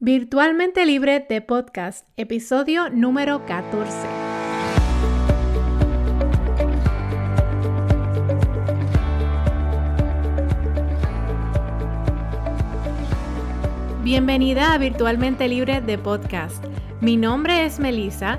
Virtualmente Libre de Podcast, episodio número 14. Bienvenida a Virtualmente Libre de Podcast. Mi nombre es Melissa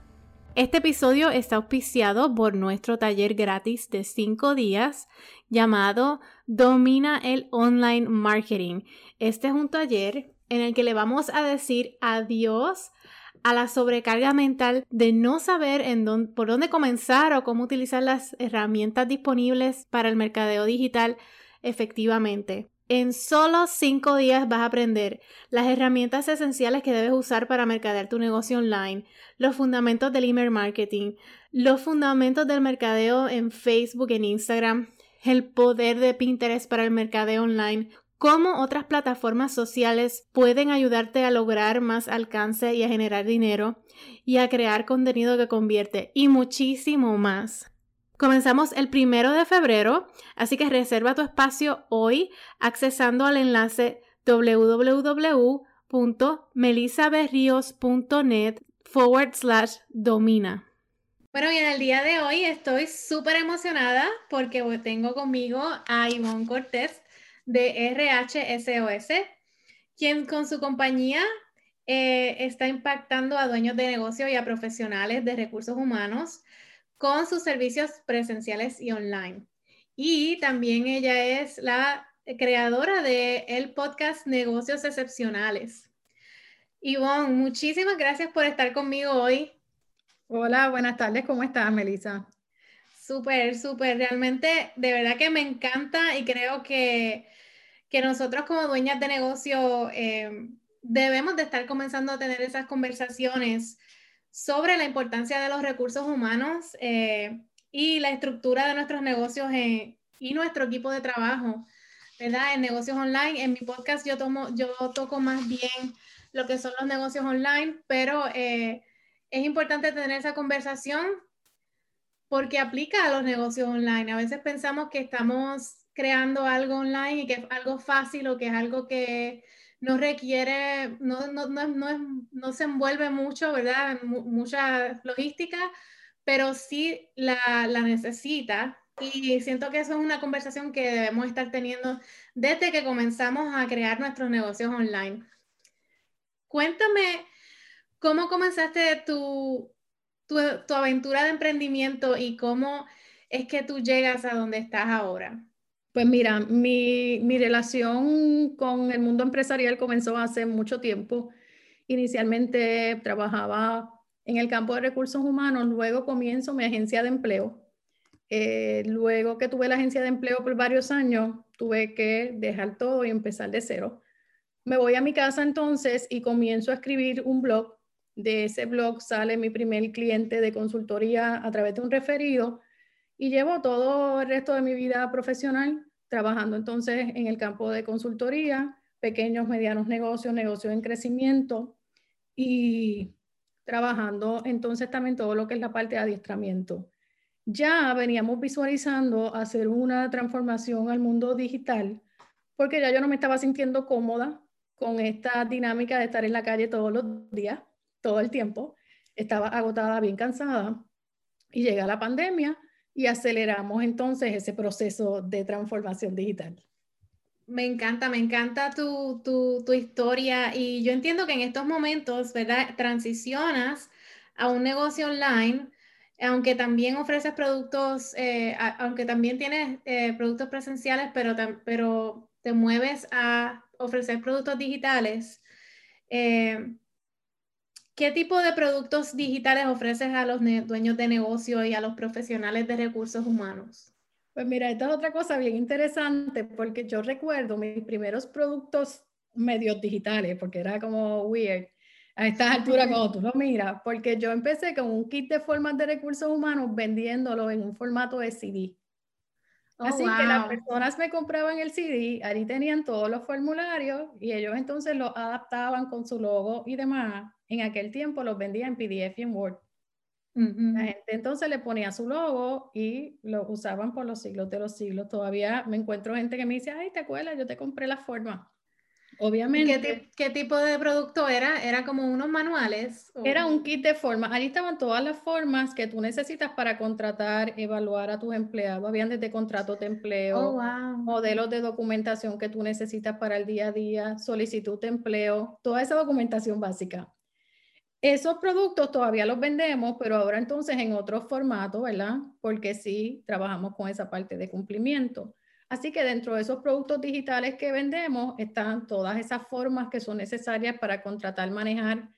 Este episodio está auspiciado por nuestro taller gratis de 5 días llamado Domina el Online Marketing. Este es un taller en el que le vamos a decir adiós a la sobrecarga mental de no saber en por dónde comenzar o cómo utilizar las herramientas disponibles para el mercadeo digital efectivamente. En solo cinco días vas a aprender las herramientas esenciales que debes usar para mercadear tu negocio online, los fundamentos del email marketing, los fundamentos del mercadeo en Facebook, en Instagram, el poder de Pinterest para el mercadeo online, cómo otras plataformas sociales pueden ayudarte a lograr más alcance y a generar dinero y a crear contenido que convierte y muchísimo más. Comenzamos el primero de febrero, así que reserva tu espacio hoy accesando al enlace www.melisaberrios.net forward slash domina. Bueno, bien, el día de hoy estoy súper emocionada porque tengo conmigo a Ivonne Cortés de RHSOS, quien con su compañía eh, está impactando a dueños de negocio y a profesionales de recursos humanos con sus servicios presenciales y online. Y también ella es la creadora del el podcast Negocios Excepcionales. Ivonne, muchísimas gracias por estar conmigo hoy. Hola, buenas tardes, ¿cómo estás, Melissa? Súper, súper, realmente, de verdad que me encanta y creo que, que nosotros como dueñas de negocio eh, debemos de estar comenzando a tener esas conversaciones sobre la importancia de los recursos humanos eh, y la estructura de nuestros negocios y nuestro equipo de trabajo, ¿verdad? En negocios online, en mi podcast yo, tomo, yo toco más bien lo que son los negocios online, pero eh, es importante tener esa conversación porque aplica a los negocios online. A veces pensamos que estamos creando algo online y que es algo fácil o que es algo que no requiere, no, no, no, no se envuelve mucho, ¿verdad? mucha logística, pero sí la, la necesita. Y siento que eso es una conversación que debemos estar teniendo desde que comenzamos a crear nuestros negocios online. Cuéntame, ¿cómo comenzaste tu, tu, tu aventura de emprendimiento y cómo es que tú llegas a donde estás ahora? Pues mira, mi, relación con el mundo empresarial comenzó hace mucho tiempo. Inicialmente trabajaba en el campo de recursos humanos, luego comienzo mi agencia de empleo. Eh, luego que tuve la agencia de empleo por varios años, tuve que dejar todo y empezar de cero. Me voy a mi casa entonces y comienzo a escribir un blog. De ese blog sale mi primer cliente de consultoría a través de un referido y llevo todo el resto de mi vida profesional trabajando entonces en el campo de consultoría, pequeños, medianos negocios, negocios en crecimiento y trabajando entonces también todo lo que es la parte de adiestramiento. Ya veníamos visualizando hacer una transformación al mundo digital porque ya yo no me estaba sintiendo cómoda con esta dinámica de estar en la calle todos los días, todo el tiempo. Estaba agotada, bien cansada y llega la pandemia y aceleramos entonces ese proceso de transformación digital. Me encanta, me encanta tu, tu, tu, historia y yo entiendo que en estos momentos, ¿verdad? Transicionas a un negocio online, aunque también ofreces productos, eh, aunque también tienes eh, productos presenciales, pero, pero te mueves a ofrecer productos digitales. Eh, ¿Qué tipo de productos digitales ofreces a los dueños de negocio y a los profesionales de recursos humanos? Pues mira, esta es otra cosa bien interesante porque yo recuerdo mis primeros productos medios digitales, porque era como weird. a estas alturas cuando tú lo miras, porque yo empecé con un kit de formas de recursos humanos vendiéndolo en un formato de CD. Oh, Así que las personas me compraban el CD, ahí tenían todos los formularios y ellos entonces lo adaptaban con su logo y demás. En aquel tiempo los vendía en PDF y en Word. La gente entonces le ponía su logo y lo usaban por los siglos de los siglos. Todavía me encuentro gente que me dice, ay, ¿te acuerdas? Yo te compré la forma. Obviamente. ¿Qué, tipo de producto era? ¿Era como unos manuales? Era un kit de formas. Allí estaban todas las formas que tú necesitas para contratar, evaluar a tus empleados. Habían desde contratos de empleo, oh, modelos de documentación que tú necesitas para el día a día, solicitud de empleo, toda esa documentación básica. Esos productos todavía los vendemos, pero ahora entonces en otro formato, ¿verdad? Porque sí trabajamos con esa parte de cumplimiento. Así que dentro de esos productos digitales que vendemos están todas esas formas que son necesarias para contratar, manejar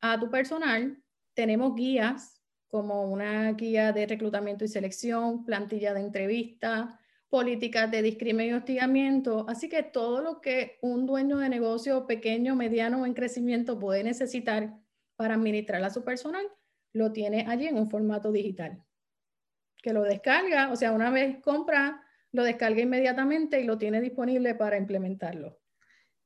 a tu personal. Tenemos guías como una guía de reclutamiento y selección, plantilla de entrevista, políticas de discriminación y hostigamiento. Así que todo lo que un dueño de negocio pequeño, mediano o en crecimiento puede necesitar para administrar a su personal, lo tiene allí en un formato digital. Que lo descarga, o sea, una vez compra lo descarga inmediatamente y lo tiene disponible para implementarlo.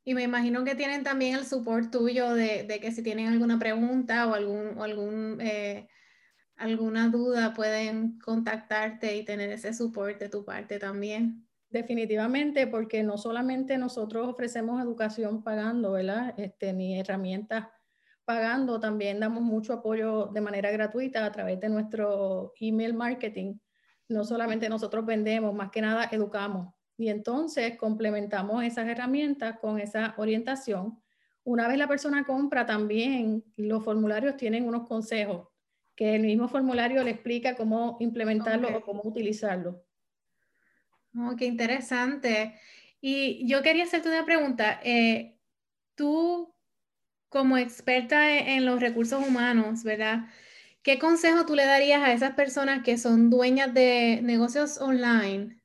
Y me imagino que tienen también el support tuyo de, que si tienen alguna pregunta o algún, algún eh, alguna duda pueden contactarte y tener ese support de tu parte también. Definitivamente, porque no solamente nosotros ofrecemos educación pagando, ¿verdad? Este, ni herramientas pagando, también damos mucho apoyo de manera gratuita a través de nuestro email marketing no solamente nosotros vendemos, más que nada educamos. Y entonces complementamos esas herramientas con esa orientación. Una vez la persona compra, también los formularios tienen unos consejos, que el mismo formulario le explica cómo implementarlo o cómo utilizarlo. Oh, qué interesante. Y yo quería hacerte una pregunta. Eh, tú, como experta en los recursos humanos, ¿verdad? ¿Qué consejo tú le darías a esas personas que son dueñas de negocios online,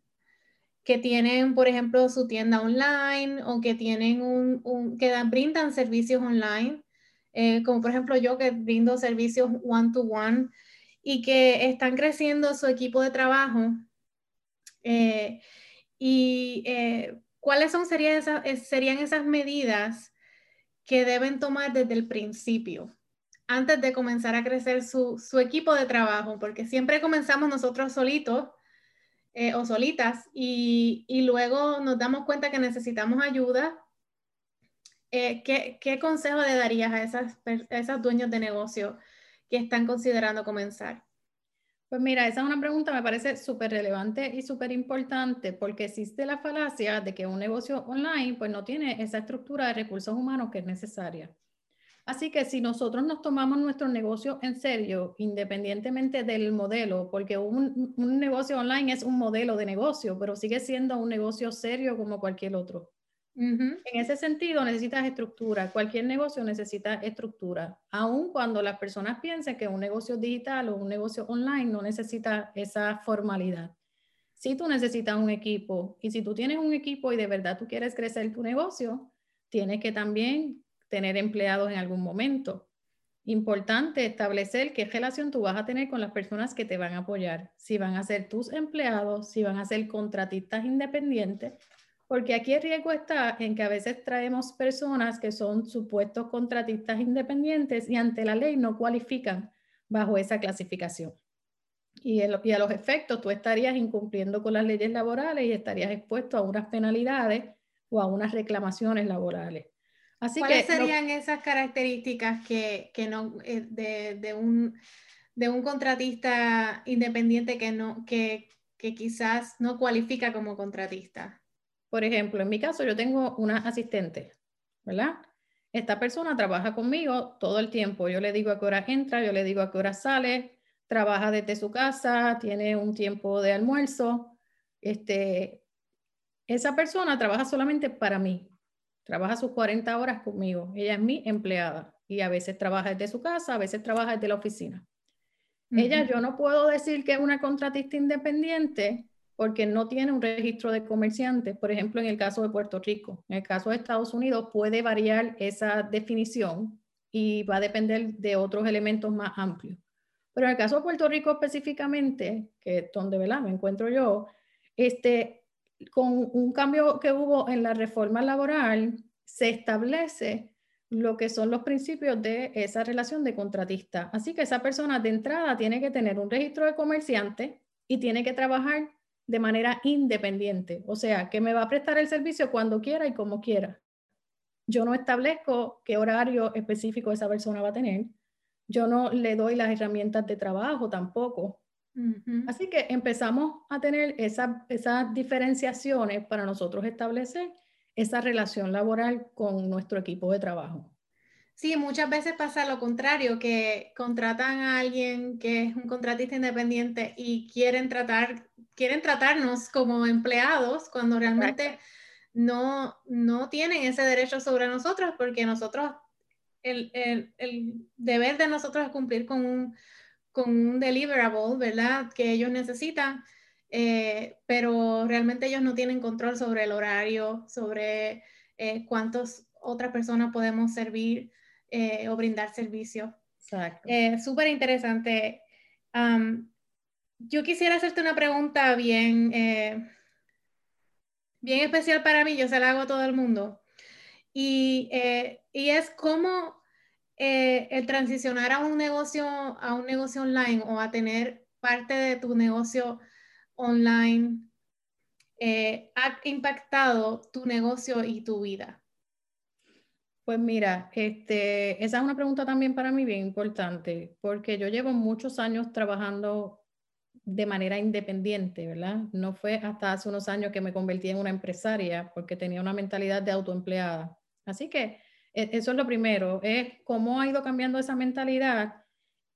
que tienen, por ejemplo, su tienda online o que tienen un, que brindan servicios online, eh, como por ejemplo yo que brindo servicios one to one y que están creciendo su equipo de trabajo? Eh, y eh, cuáles son serían esas medidas que deben tomar desde el principio antes de comenzar a crecer su, equipo de trabajo, porque siempre comenzamos nosotros solitos eh, o solitas y, luego nos damos cuenta que necesitamos ayuda. Eh, ¿qué, consejo le darías a esas, a esos dueños de negocio que están considerando comenzar? Pues mira, esa es una pregunta me parece súper relevante y súper importante porque existe la falacia de que un negocio online pues no tiene esa estructura de recursos humanos que es necesaria. Así que si nosotros nos tomamos nuestro negocio en serio, independientemente del modelo, porque un, negocio online es un modelo de negocio, pero sigue siendo un negocio serio como cualquier otro. En ese sentido, necesitas estructura. Cualquier negocio necesita estructura, aun cuando las personas piensen que un negocio digital o un negocio online no necesita esa formalidad. Si tú necesitas un equipo y si tú tienes un equipo y de verdad tú quieres crecer tu negocio, tienes que también tener empleados en algún momento. Importante establecer qué relación tú vas a tener con las personas que te van a apoyar, si van a ser tus empleados, si van a ser contratistas independientes, porque aquí el riesgo está en que a veces traemos personas que son supuestos contratistas independientes y ante la ley no cualifican bajo esa clasificación. Y, y a los efectos tú estarías incumpliendo con las leyes laborales y estarías expuesto a unas penalidades o a unas reclamaciones laborales. ¿Cuáles serían esas características que, no, eh, de, un, de un contratista independiente que, no, que, que quizás no cualifica como contratista? Por ejemplo, en mi caso yo tengo una asistente, ¿verdad? Esta persona trabaja conmigo todo el tiempo. Yo le digo a qué hora entra, yo le digo a qué hora sale, trabaja desde su casa, tiene un tiempo de almuerzo. Este, esa persona trabaja solamente para mí, trabaja sus 40 horas conmigo. Ella es mi empleada y a veces trabaja desde su casa, a veces trabaja desde la oficina. Ella, yo no puedo decir que es una contratista independiente porque no tiene un registro de comerciantes. Por ejemplo, en el caso de Puerto Rico, en el caso de Estados Unidos puede variar esa definición y va a depender de otros elementos más amplios. Pero en el caso de Puerto Rico específicamente, que es donde me encuentro yo, este, con un cambio que hubo en la reforma laboral, se establece lo que son los principios de esa relación de contratista. Así que esa persona de entrada tiene que tener un registro de comerciante y tiene que trabajar de manera independiente, o sea, que me va a prestar el servicio cuando quiera y como quiera. Yo no establezco qué horario específico esa persona va a tener. Yo no le doy las herramientas de trabajo tampoco. Así que empezamos a tener esas diferenciaciones para nosotros establecer esa relación laboral con nuestro equipo de trabajo. Sí, muchas veces pasa lo contrario, que contratan a alguien que es un contratista independiente y quieren tratar, quieren tratarnos como empleados cuando realmente no, no tienen ese derecho sobre nosotros porque nosotros, el, el, el deber de nosotros es cumplir con un, con un deliverable, ¿verdad? Que ellos necesitan eh, pero realmente ellos no tienen control sobre el horario, sobre eh, cuántas otras personas podemos servir eh, o brindar servicio. Exacto. Súper interesante. Yo quisiera hacerte una pregunta bien, bien especial para mí, yo se la hago a todo el mundo. Y, y es cómo el transicionar a un negocio, a un negocio online o a tener parte de tu negocio online eh, ha impactado tu negocio y tu vida? Pues mira, este, esa es una pregunta también para mí bien importante, porque yo llevo muchos años trabajando de manera independiente, ¿verdad? No fue hasta hace unos años que me convertí en una empresaria porque tenía una mentalidad de autoempleada. Así que e, eso es lo primero, es cómo ha ido cambiando esa mentalidad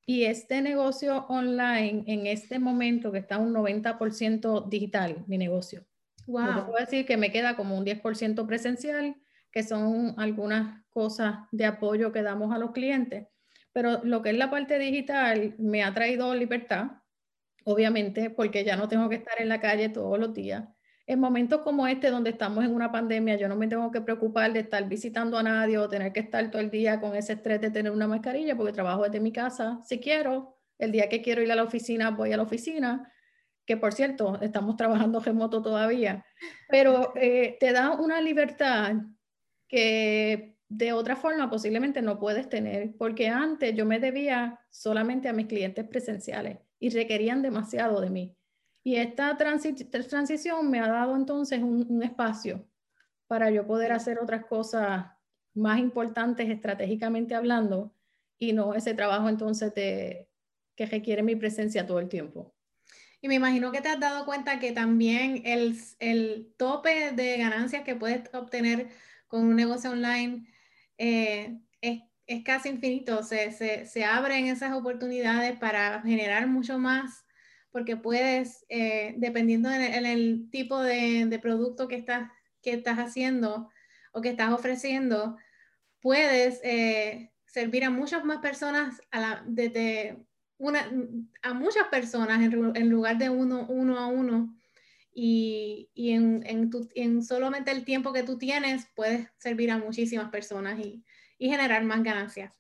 y este negocio online, en este momento que está un 90% digital, mi negocio. Wow. Yo puedo decir que me queda como un 10% presencial, que son algunas cosas de apoyo que damos a los clientes. Pero lo que es la parte digital me ha traído libertad, obviamente, porque ya no tengo que estar en la calle todos los días. En momentos como este, donde estamos en una pandemia, yo no me tengo que preocupar de estar visitando a nadie o tener que estar todo el día con ese estrés de tener una mascarilla, porque trabajo desde mi casa. Si quiero, el día que quiero ir a la oficina, voy a la oficina, que por cierto, estamos trabajando remoto todavía, pero eh, te da una libertad que de otra forma posiblemente no puedes tener, porque antes yo me debía solamente a mis clientes presenciales y requerían demasiado de mí. Y esta transición me ha dado entonces un, espacio para yo poder hacer otras cosas más importantes estratégicamente hablando y no ese trabajo entonces de, que requiere mi presencia todo el tiempo. Y me imagino que te has dado cuenta que también el, el tope de ganancias que puedes obtener con un negocio online eh, es, es, casi infinito. Se, se, se, abren esas oportunidades para generar mucho más porque puedes, eh, dependiendo en el, tipo de, producto que estás, que estás haciendo o que estás ofreciendo, puedes eh, servir a muchas más personas, a la, desde una, a muchas personas en, lugar de uno, uno a uno. Y, y en, en, en, solamente el tiempo que tú tienes puedes servir a muchísimas personas y, y generar más ganancias.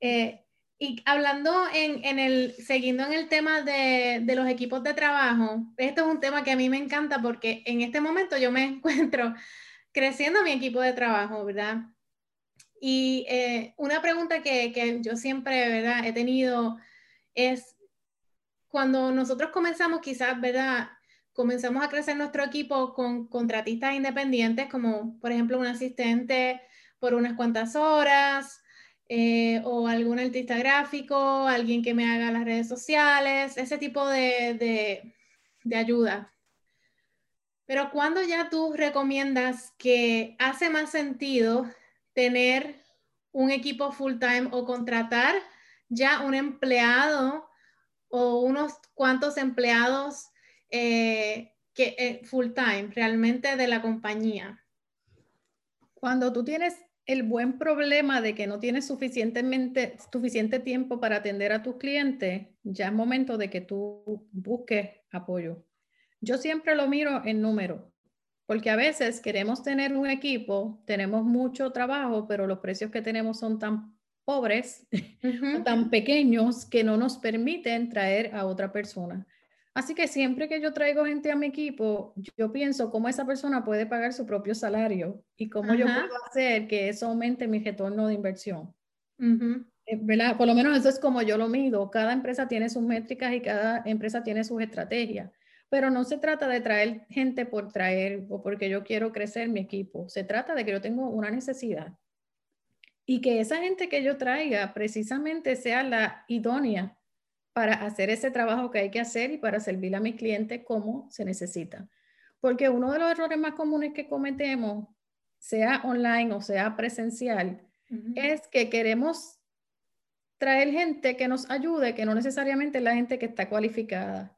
Eh, y hablando en, el, siguiendo en el tema de, los equipos de trabajo, este es un tema que a mí me encanta porque en este momento yo me encuentro creciendo mi equipo de trabajo, ¿verdad? Y eh, una pregunta que, yo siempre, ¿verdad? He tenido es, cuando nosotros comenzamos, quizás, ¿verdad? Comenzamos a crecer nuestro equipo con contratistas independientes, como por ejemplo un asistente por unas cuantas horas, eh, o algún artista gráfico, alguien que me haga las redes sociales, ese tipo de, de, ayuda. Pero cuando ya tú recomiendas que hace más sentido tener un equipo full time o contratar ya un empleado o unos cuantos empleados eh, que, eh, full time realmente de la compañía. Cuando tú tienes el buen problema de que no tienes suficientemente, suficiente tiempo para atender a tus clientes, ya es momento de que tú busques apoyo. Yo siempre lo miro en número, porque a veces queremos tener un equipo, tenemos mucho trabajo, pero los precios que tenemos son tan pobres tan pequeños que no nos permiten traer a otra persona. Así que siempre que yo traigo gente a mi equipo, yo pienso cómo esa persona puede pagar su propio salario y cómo yo puedo hacer que eso aumente mi retorno de inversión. Eh, ¿verdad? Por lo menos eso es como yo lo mido. Cada empresa tiene sus métricas y cada empresa tiene sus estrategias. Pero no se trata de traer gente por traer o porque yo quiero crecer mi equipo. Se trata de que yo tengo una necesidad y que esa gente que yo traiga precisamente sea la idónea para hacer ese trabajo que hay que hacer y para servir a mi cliente como se necesita. Porque uno de los errores más comunes que cometemos, sea online o sea presencial, es que queremos traer gente que nos ayude, que no necesariamente es la gente que está cualificada.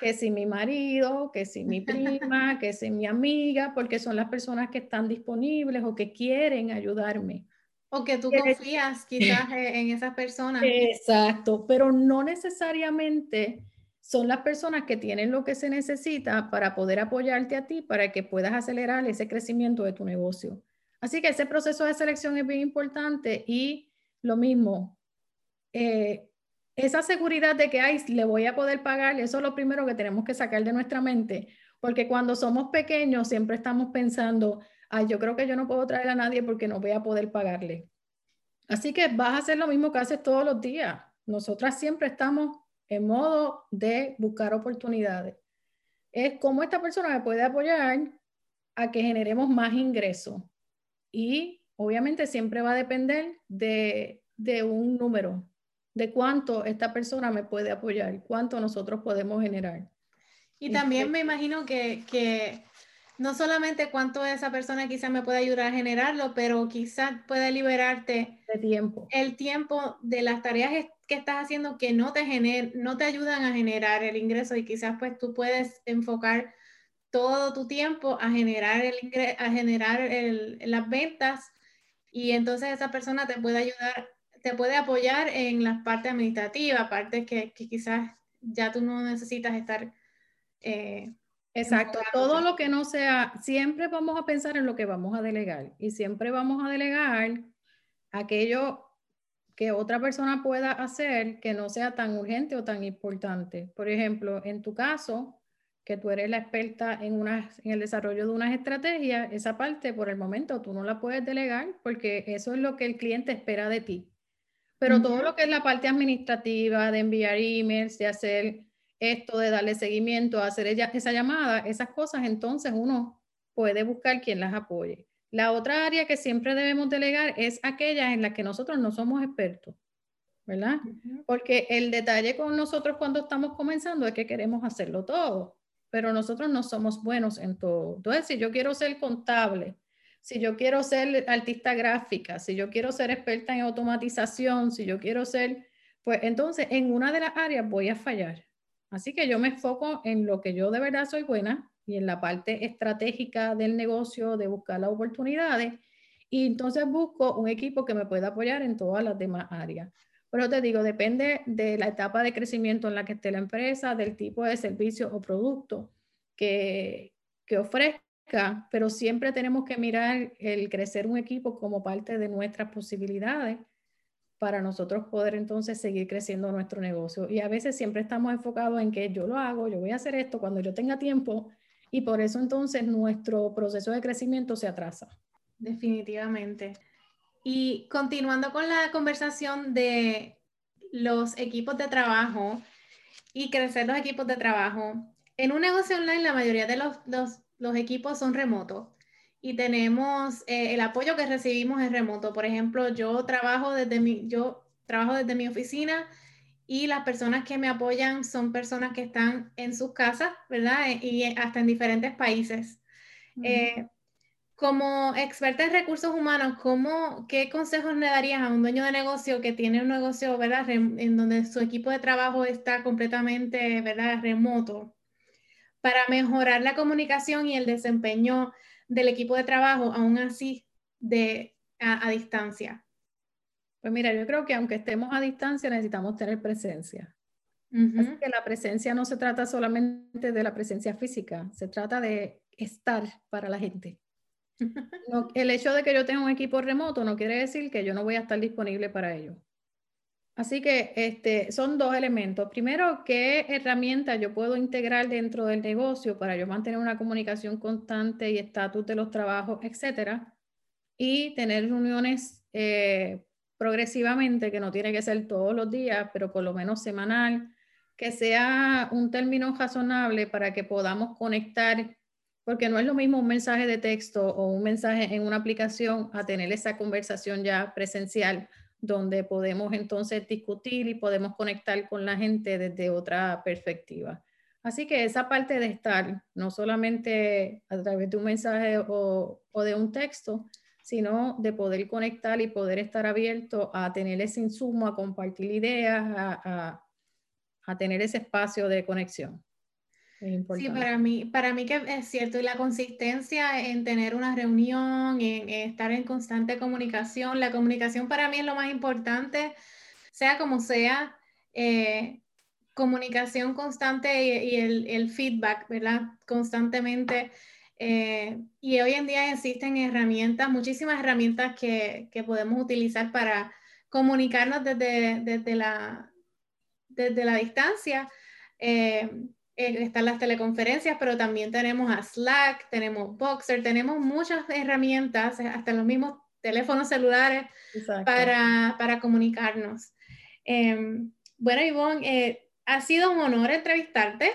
Que si mi marido, que si mi prima, que si mi amiga, porque son las personas que están disponibles o que quieren ayudarme. O que tú confías quizás en esas personas. Exacto, pero no necesariamente son las personas que tienen lo que se necesita para poder apoyarte a ti, para que puedas acelerar ese crecimiento de tu negocio. Así que ese proceso de selección es bien importante y lo mismo, eh, esa seguridad de que ay, le voy a poder pagar, eso es lo primero que tenemos que sacar de nuestra mente, porque cuando somos pequeños siempre estamos pensando, ay, yo creo que yo no puedo traer a nadie porque no voy a poder pagarle. Así que vas a hacer lo mismo que haces todos los días. Nosotras siempre estamos en modo de buscar oportunidades. Es cómo esta persona me puede apoyar a que generemos más ingresos. Y obviamente siempre va a depender de, de un número, de cuánto esta persona me puede apoyar, cuánto nosotros podemos generar. Y también me imagino que, que no solamente cuánto esa persona quizás me puede ayudar a generarlo, pero quizás puede liberarte de tiempo. El tiempo de las tareas que estás haciendo que no te, gener, no te ayudan a generar el ingreso y quizás pues tú puedes enfocar todo tu tiempo a generar, el a generar el, las ventas y entonces esa persona te puede ayudar, te puede apoyar en las partes administrativas, partes que, que quizás ya tú no necesitas estar eh, Exacto, todo lo que no sea, siempre vamos a pensar en lo que vamos a delegar y siempre vamos a delegar aquello que otra persona pueda hacer que no sea tan urgente o tan importante. Por ejemplo, en tu caso, que tú eres la experta en, una, en el desarrollo de unas estrategias, esa parte por el momento tú no la puedes delegar porque eso es lo que el cliente espera de ti. Pero todo lo que es la parte administrativa, de enviar emails, de hacer esto de darle seguimiento, hacer ella, esa llamada, esas cosas, entonces uno puede buscar quien las apoye. La otra área que siempre debemos delegar es aquella en la que nosotros no somos expertos, ¿verdad? Porque el detalle con nosotros cuando estamos comenzando es que queremos hacerlo todo, pero nosotros no somos buenos en todo. Entonces, si yo quiero ser contable, si yo quiero ser artista gráfica, si yo quiero ser experta en automatización, si yo quiero ser, pues entonces en una de las áreas voy a fallar. Así que yo me enfoco en lo que yo de verdad soy buena y en la parte estratégica del negocio, de buscar las oportunidades. Y entonces busco un equipo que me pueda apoyar en todas las demás áreas. Pero te digo, depende de la etapa de crecimiento en la que esté la empresa, del tipo de servicio o producto que, que ofrezca, pero siempre tenemos que mirar el crecer un equipo como parte de nuestras posibilidades para nosotros poder entonces seguir creciendo nuestro negocio. Y a veces siempre estamos enfocados en que yo lo hago, yo voy a hacer esto cuando yo tenga tiempo y por eso entonces nuestro proceso de crecimiento se atrasa. Definitivamente. Y continuando con la conversación de los equipos de trabajo y crecer los equipos de trabajo, en un negocio online la mayoría de los, los, los equipos son remotos y tenemos eh, el apoyo que recibimos en remoto. Por ejemplo, yo trabajo desde mi, yo trabajo desde mi oficina y las personas que me apoyan son personas que están en sus casas, ¿verdad? E, y hasta en diferentes países. Eh, como experta en recursos humanos, ¿cómo, ¿qué consejos le darías a un dueño de negocio que tiene un negocio, ¿verdad? En donde su equipo de trabajo está completamente, ¿verdad? Remoto, para mejorar la comunicación y el desempeño del equipo de trabajo, aún así de, a, distancia? Pues mira, yo creo que aunque estemos a distancia, necesitamos tener presencia. Así que la presencia no se trata solamente de la presencia física, se trata de estar para la gente. el hecho de que yo tenga un equipo remoto no quiere decir que yo no voy a estar disponible para ello. Así que este, son dos elementos. Primero, ¿qué herramientas yo puedo integrar dentro del negocio para yo mantener una comunicación constante y estatus de los trabajos, etcétera? Y tener reuniones eh, progresivamente, que no tiene que ser todos los días, pero por lo menos semanal, que sea un término razonable para que podamos conectar, porque no es lo mismo un mensaje de texto o un mensaje en una aplicación a tener esa conversación ya presencial donde podemos entonces discutir y podemos conectar con la gente desde otra perspectiva. Así que esa parte de estar, no solamente a través de un mensaje o, de un texto, sino de poder conectar y poder estar abierto a tener ese insumo, a compartir ideas, a, tener ese espacio de conexión. Sí, para mí, para mí que es cierto, y la consistencia en tener una reunión, en, estar en constante comunicación, la comunicación para mí es lo más importante, sea como sea, eh, comunicación constante y, el, feedback, ¿verdad? Constantemente. Eh, y hoy en día existen herramientas, muchísimas herramientas que, que podemos utilizar para comunicarnos desde, desde, la, desde la distancia. Eh, están las teleconferencias, pero también tenemos a Slack, tenemos Boxer, tenemos muchas herramientas, hasta los mismos teléfonos celulares para, para, comunicarnos. Em, bueno, Ivonne, eh, ha sido un honor entrevistarte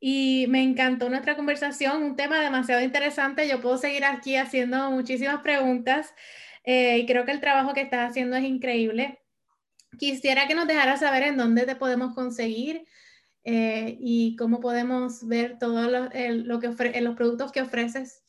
y me encantó nuestra conversación, un tema demasiado interesante. Yo puedo seguir aquí haciendo muchísimas preguntas eh, y creo que el trabajo que estás haciendo es increíble. Quisiera que nos dejaras saber en dónde te podemos conseguir eh, y cómo podemos ver todos lo, lo que los productos que ofreces.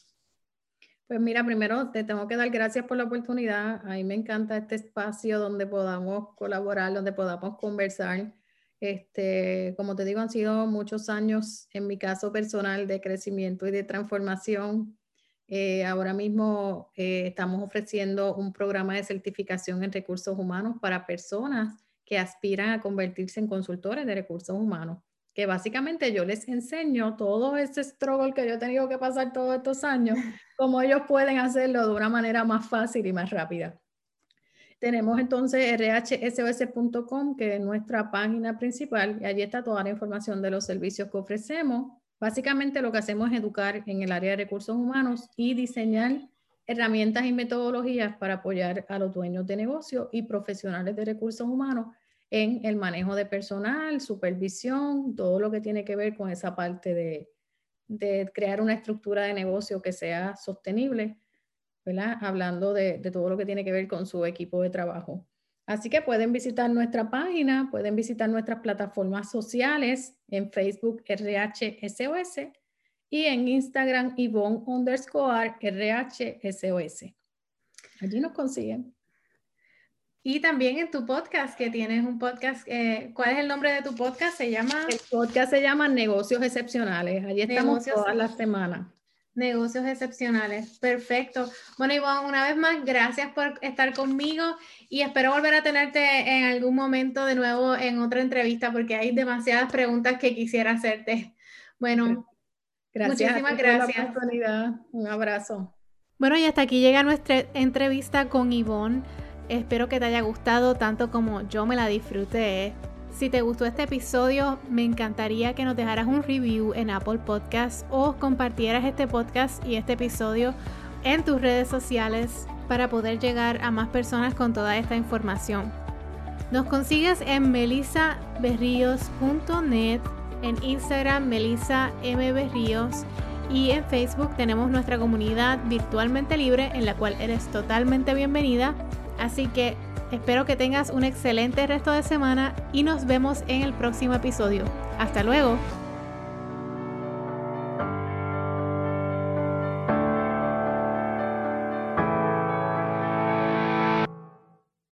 Pues mira, primero te tengo que dar gracias por la oportunidad. A mí me encanta este espacio donde podamos colaborar, donde podamos conversar. Este, como te digo, han sido muchos años en mi caso personal de crecimiento y de transformación. Eh, ahora mismo eh, estamos ofreciendo un programa de certificación en recursos humanos para personas que aspiran a convertirse en consultores de recursos humanos, que básicamente yo les enseño todo ese struggle que yo he tenido que pasar todos estos años, cómo ellos pueden hacerlo de una manera más fácil y más rápida. Tenemos entonces rhsos.com, que es nuestra página principal, y allí está toda la información de los servicios que ofrecemos. Básicamente lo que hacemos es educar en el área de recursos humanos y diseñar herramientas y metodologías para apoyar a los dueños de negocio y profesionales de recursos humanos en el manejo de personal, supervisión, todo lo que tiene que ver con esa parte de, crear una estructura de negocio que sea sostenible. Hablando de, de todo lo que tiene que ver con su equipo de trabajo. Así que pueden visitar nuestra página, pueden visitar nuestras plataformas sociales en Facebook RHSOS y en Instagram Yvonne underscore RHSOS. Allí nos consiguen. Y también en tu podcast, que tienes un podcast, eh, ¿cuál es el nombre de tu podcast? Se llama... El podcast se llama Negocios Excepcionales. Allí estamos todas las semanas. Negocios excepcionales, perfecto. Bueno, Ivonne, una vez más, gracias por estar conmigo y espero volver a tenerte en algún momento de nuevo en otra entrevista porque hay demasiadas preguntas que quisiera hacerte. Bueno, Gracias. Muchísimas gracias. Por la Un abrazo. Bueno, y hasta aquí llega nuestra entrevista con Ivonne. Espero que te haya gustado tanto como yo me la disfruté. Si te gustó este episodio, me encantaría que nos dejaras un review en Apple Podcasts o compartieras este podcast y este episodio en tus redes sociales para poder llegar a más personas con toda esta información. Nos consigues en melisaberrios.net en Instagram Melissa y en Facebook tenemos nuestra comunidad virtualmente libre en la cual eres totalmente bienvenida. Así que espero que tengas un excelente resto de semana y nos vemos en el próximo episodio. Hasta luego.